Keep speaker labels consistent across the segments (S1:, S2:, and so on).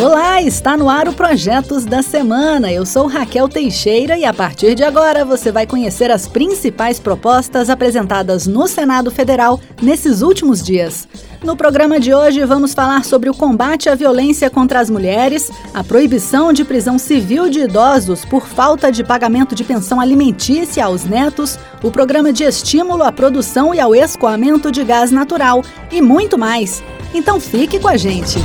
S1: Olá, está no ar o Projetos da Semana. Eu sou Raquel Teixeira e a partir de agora você vai conhecer as principais propostas apresentadas no Senado Federal nesses últimos dias. No programa de hoje, vamos falar sobre o combate à violência contra as mulheres, a proibição de prisão civil de idosos por falta de pagamento de pensão alimentícia aos netos, o programa de estímulo à produção e ao escoamento de gás natural e muito mais. Então fique com a gente.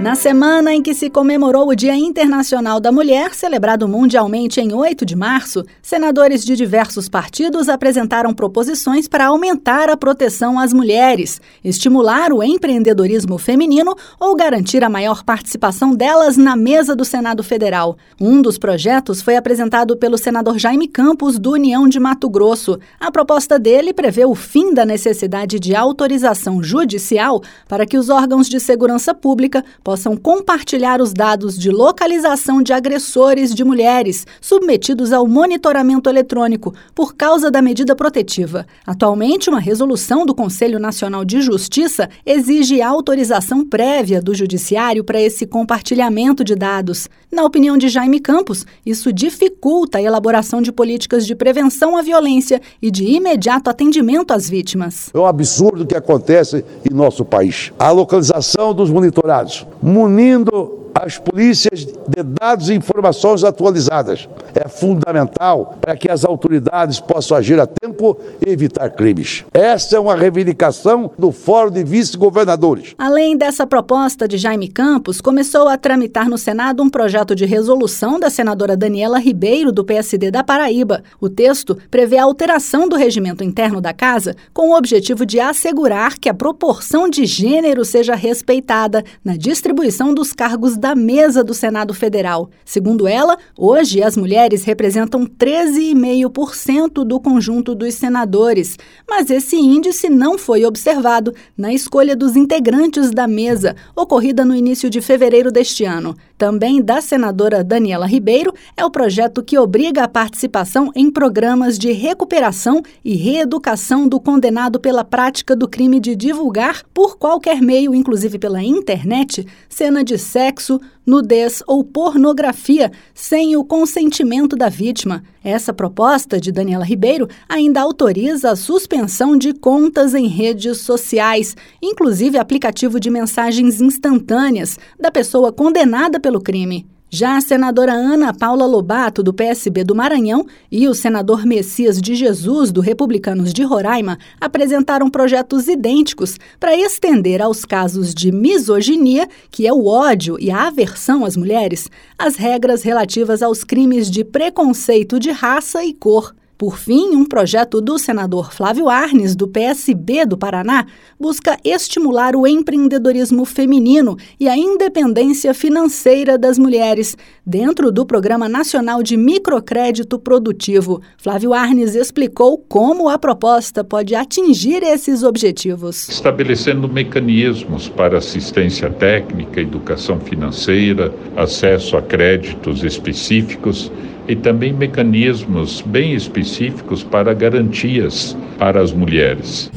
S1: Na semana em que se comemorou o Dia Internacional da Mulher, celebrado mundialmente em 8 de março, senadores de diversos partidos apresentaram proposições para aumentar a proteção às mulheres, estimular o empreendedorismo feminino ou garantir a maior participação delas na mesa do Senado Federal. Um dos projetos foi apresentado pelo senador Jaime Campos, do União de Mato Grosso. A proposta dele prevê o fim da necessidade de autorização judicial para que os órgãos de segurança pública possam compartilhar os dados de localização de agressores de mulheres submetidos ao monitoramento eletrônico por causa da medida protetiva. Atualmente, uma resolução do Conselho Nacional de Justiça exige autorização prévia do Judiciário para esse compartilhamento de dados. Na opinião de Jaime Campos, isso dificulta a elaboração de políticas de prevenção à violência e de imediato atendimento às vítimas.
S2: É um absurdo que acontece em nosso país. A localização dos monitorados munindo as polícias de dados e informações atualizadas. É fundamental para que as autoridades possam agir a tempo e evitar crimes. Essa é uma reivindicação do Fórum de Vice-Governadores.
S1: Além dessa proposta de Jaime Campos, começou a tramitar no Senado um projeto de resolução da senadora Daniela Ribeiro, do PSD da Paraíba. O texto prevê a alteração do regimento interno da Casa com o objetivo de assegurar que a proporção de gênero seja respeitada na distribuição dos cargos da mesa do Senado Federal. Segundo ela, hoje as mulheres representam 13,5% do conjunto dos senadores, mas esse índice não foi observado na escolha dos integrantes da mesa, ocorrida no início de fevereiro deste ano. Também da senadora Daniela Ribeiro é o projeto que obriga a participação em programas de recuperação e reeducação do condenado pela prática do crime de divulgar, por qualquer meio, inclusive pela internet, cena de sexo, nudez ou pornografia sem o consentimento da vítima. Essa proposta de Daniela Ribeiro ainda autoriza a suspensão de contas em redes sociais, inclusive aplicativo de mensagens instantâneas, da pessoa condenada pelo crime. Já a senadora Ana Paula Lobato, do PSB do Maranhão, e o senador Messias de Jesus, do Republicanos de Roraima, apresentaram projetos idênticos para estender aos casos de misoginia, que é o ódio e a aversão às mulheres, as regras relativas aos crimes de preconceito de raça e cor. Por fim, um projeto do senador Flávio Arnes, do PSB do Paraná, busca estimular o empreendedorismo feminino e a independência financeira das mulheres, dentro do Programa Nacional de Microcrédito Produtivo. Flávio Arnes explicou como a proposta pode atingir esses objetivos.
S3: Estabelecendo mecanismos para assistência técnica, educação financeira, acesso a créditos específicos e também mecanismos bem específicos para garantias para as mulheres.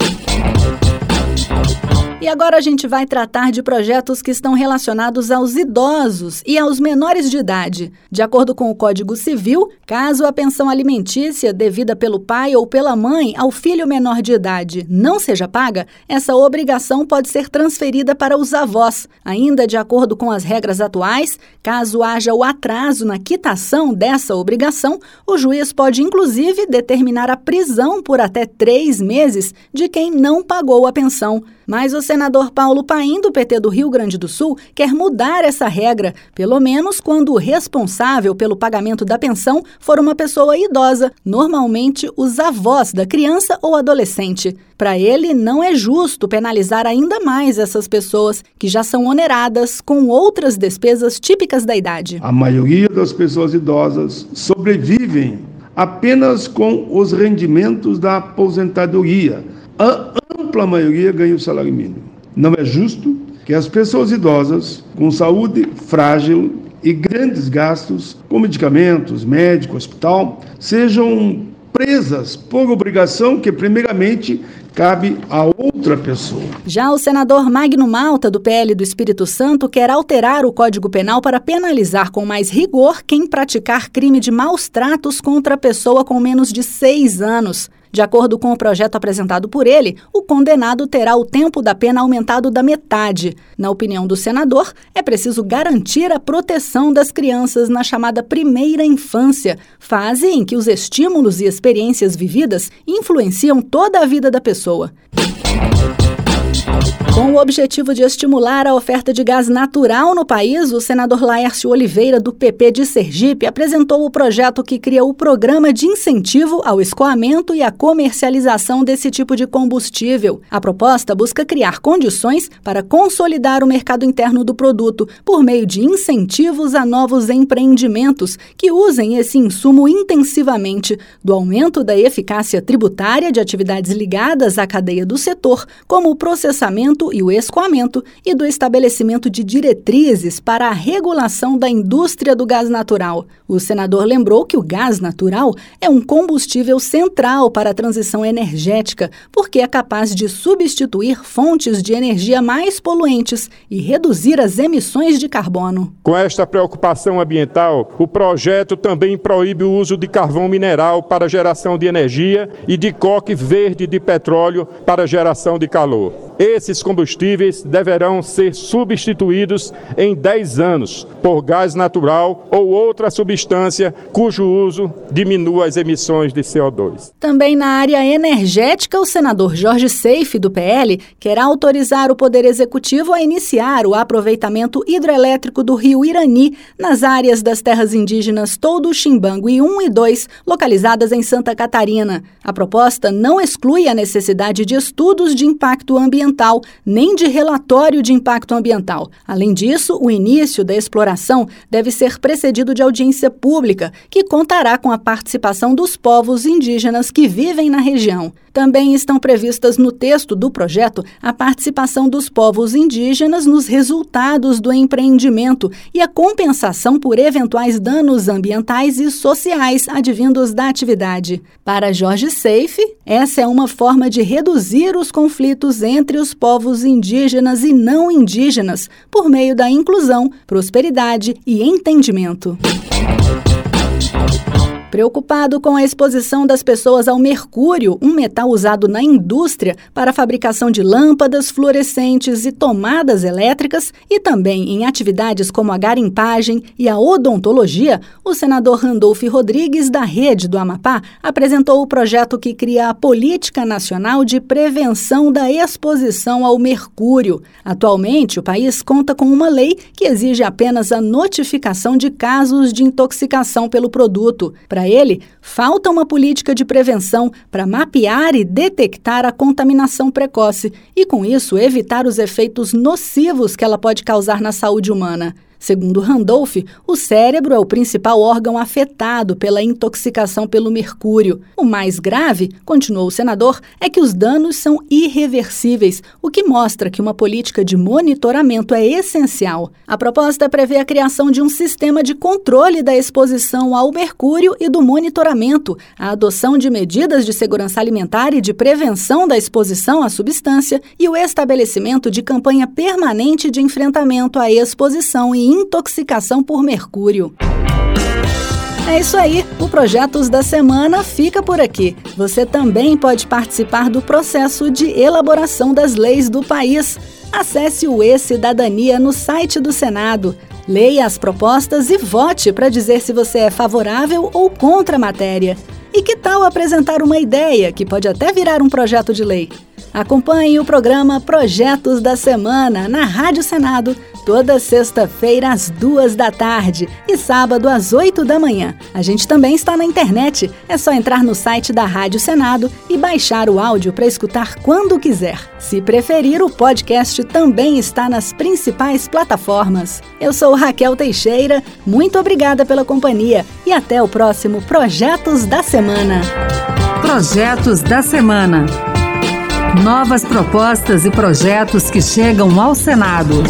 S1: E agora a gente vai tratar de projetos que estão relacionados aos idosos e aos menores de idade. De acordo com o Código Civil, caso a pensão alimentícia devida pelo pai ou pela mãe ao filho menor de idade não seja paga, essa obrigação pode ser transferida para os avós. Ainda de acordo com as regras atuais, caso haja o atraso na quitação dessa obrigação, o juiz pode inclusive determinar a prisão por até três meses de quem não pagou a pensão. Mas o senador Paulo Paim, do PT do Rio Grande do Sul, quer mudar essa regra, pelo menos quando o responsável pelo pagamento da pensão for uma pessoa idosa, normalmente os avós da criança ou adolescente. Para ele, não é justo penalizar ainda mais essas pessoas que já são oneradas com outras despesas típicas da idade.
S4: A maioria das pessoas idosas sobrevivem apenas com os rendimentos da aposentadoria. Ampla maioria ganha o salário mínimo. Não é justo que as pessoas idosas, com saúde frágil e grandes gastos com medicamentos, médico, hospital, sejam presas por obrigação que, primeiramente, cabe a outra pessoa.
S1: Já o senador Magno Malta, do PL do Espírito Santo, quer alterar o Código Penal para penalizar com mais rigor quem praticar crime de maus tratos contra a pessoa com menos de seis anos. De acordo com o projeto apresentado por ele, o condenado terá o tempo da pena aumentado da metade. Na opinião do senador, é preciso garantir a proteção das crianças na chamada primeira infância, fase em que os estímulos e experiências vividas influenciam toda a vida da pessoa. Com o objetivo de estimular a oferta de gás natural no país, o senador Laércio Oliveira, do PP de Sergipe, apresentou o projeto que cria o Programa de Incentivo ao Escoamento e à Comercialização desse tipo de combustível. A proposta busca criar condições para consolidar o mercado interno do produto por meio de incentivos a novos empreendimentos que usem esse insumo intensivamente, do aumento da eficácia tributária de atividades ligadas à cadeia do setor, como o processamento e o escoamento e do estabelecimento de diretrizes para a regulação da indústria do gás natural. O senador lembrou que o gás natural é um combustível central para a transição energética, porque é capaz de substituir fontes de energia mais poluentes e reduzir as emissões de carbono.
S5: Com esta preocupação ambiental, o projeto também proíbe o uso de carvão mineral para geração de energia e de coque verde de petróleo para geração de calor. Esses combustíveis deverão ser substituídos em 10 anos por gás natural ou outra substância cujo uso diminua as emissões de CO2.
S1: Também na área energética, o senador Jorge Seife, do PL, quer autorizar o Poder Executivo a iniciar o aproveitamento hidrelétrico do rio Irani nas áreas das terras indígenas Todo Chimbangui 1 e 2, localizadas em Santa Catarina. A proposta não exclui a necessidade de estudos de impacto ambiental ambiental, nem de relatório de impacto ambiental. Além disso, o início da exploração deve ser precedido de audiência pública, que contará com a participação dos povos indígenas que vivem na região. Também estão previstas no texto do projeto a participação dos povos indígenas nos resultados do empreendimento e a compensação por eventuais danos ambientais e sociais advindos da atividade. Para Jorge Seife, essa é uma forma de reduzir os conflitos entre os povos indígenas e não indígenas por meio da inclusão, prosperidade e entendimento. Preocupado com a exposição das pessoas ao mercúrio, um metal usado na indústria para a fabricação de lâmpadas fluorescentes e tomadas elétricas, e também em atividades como a garimpagem e a odontologia, o senador Randolph Rodrigues, da Rede do Amapá, apresentou o projeto que cria a Política Nacional de Prevenção da Exposição ao Mercúrio. Atualmente, o país conta com uma lei que exige apenas a notificação de casos de intoxicação pelo produto. Para para ele, falta uma política de prevenção para mapear e detectar a contaminação precoce e, com isso, evitar os efeitos nocivos que ela pode causar na saúde humana. Segundo Randolph, o cérebro é o principal órgão afetado pela intoxicação pelo mercúrio. O mais grave, continuou o senador, é que os danos são irreversíveis, o que mostra que uma política de monitoramento é essencial. A proposta prevê a criação de um sistema de controle da exposição ao mercúrio e do monitoramento, a adoção de medidas de segurança alimentar e de prevenção da exposição à substância e o estabelecimento de campanha permanente de enfrentamento à exposição e intoxicação por mercúrio. É isso aí, o Projetos da Semana fica por aqui. Você também pode participar do processo de elaboração das leis do país. Acesse o E-Cidadania no site do Senado. Leia as propostas e vote para dizer se você é favorável ou contra a matéria. E que tal apresentar uma ideia que pode até virar um projeto de lei? Acompanhe o programa Projetos da Semana na Rádio Senado toda sexta-feira às duas da tarde e sábado às oito da manhã. A gente também está na internet. É só entrar no site da Rádio Senado e baixar o áudio para escutar quando quiser. Se preferir, o podcast também está nas principais plataformas. Eu sou Raquel Teixeira, muito obrigada pela companhia e até o próximo Projetos da Semana.
S6: Projetos da Semana. Novas propostas e projetos que chegam ao Senado.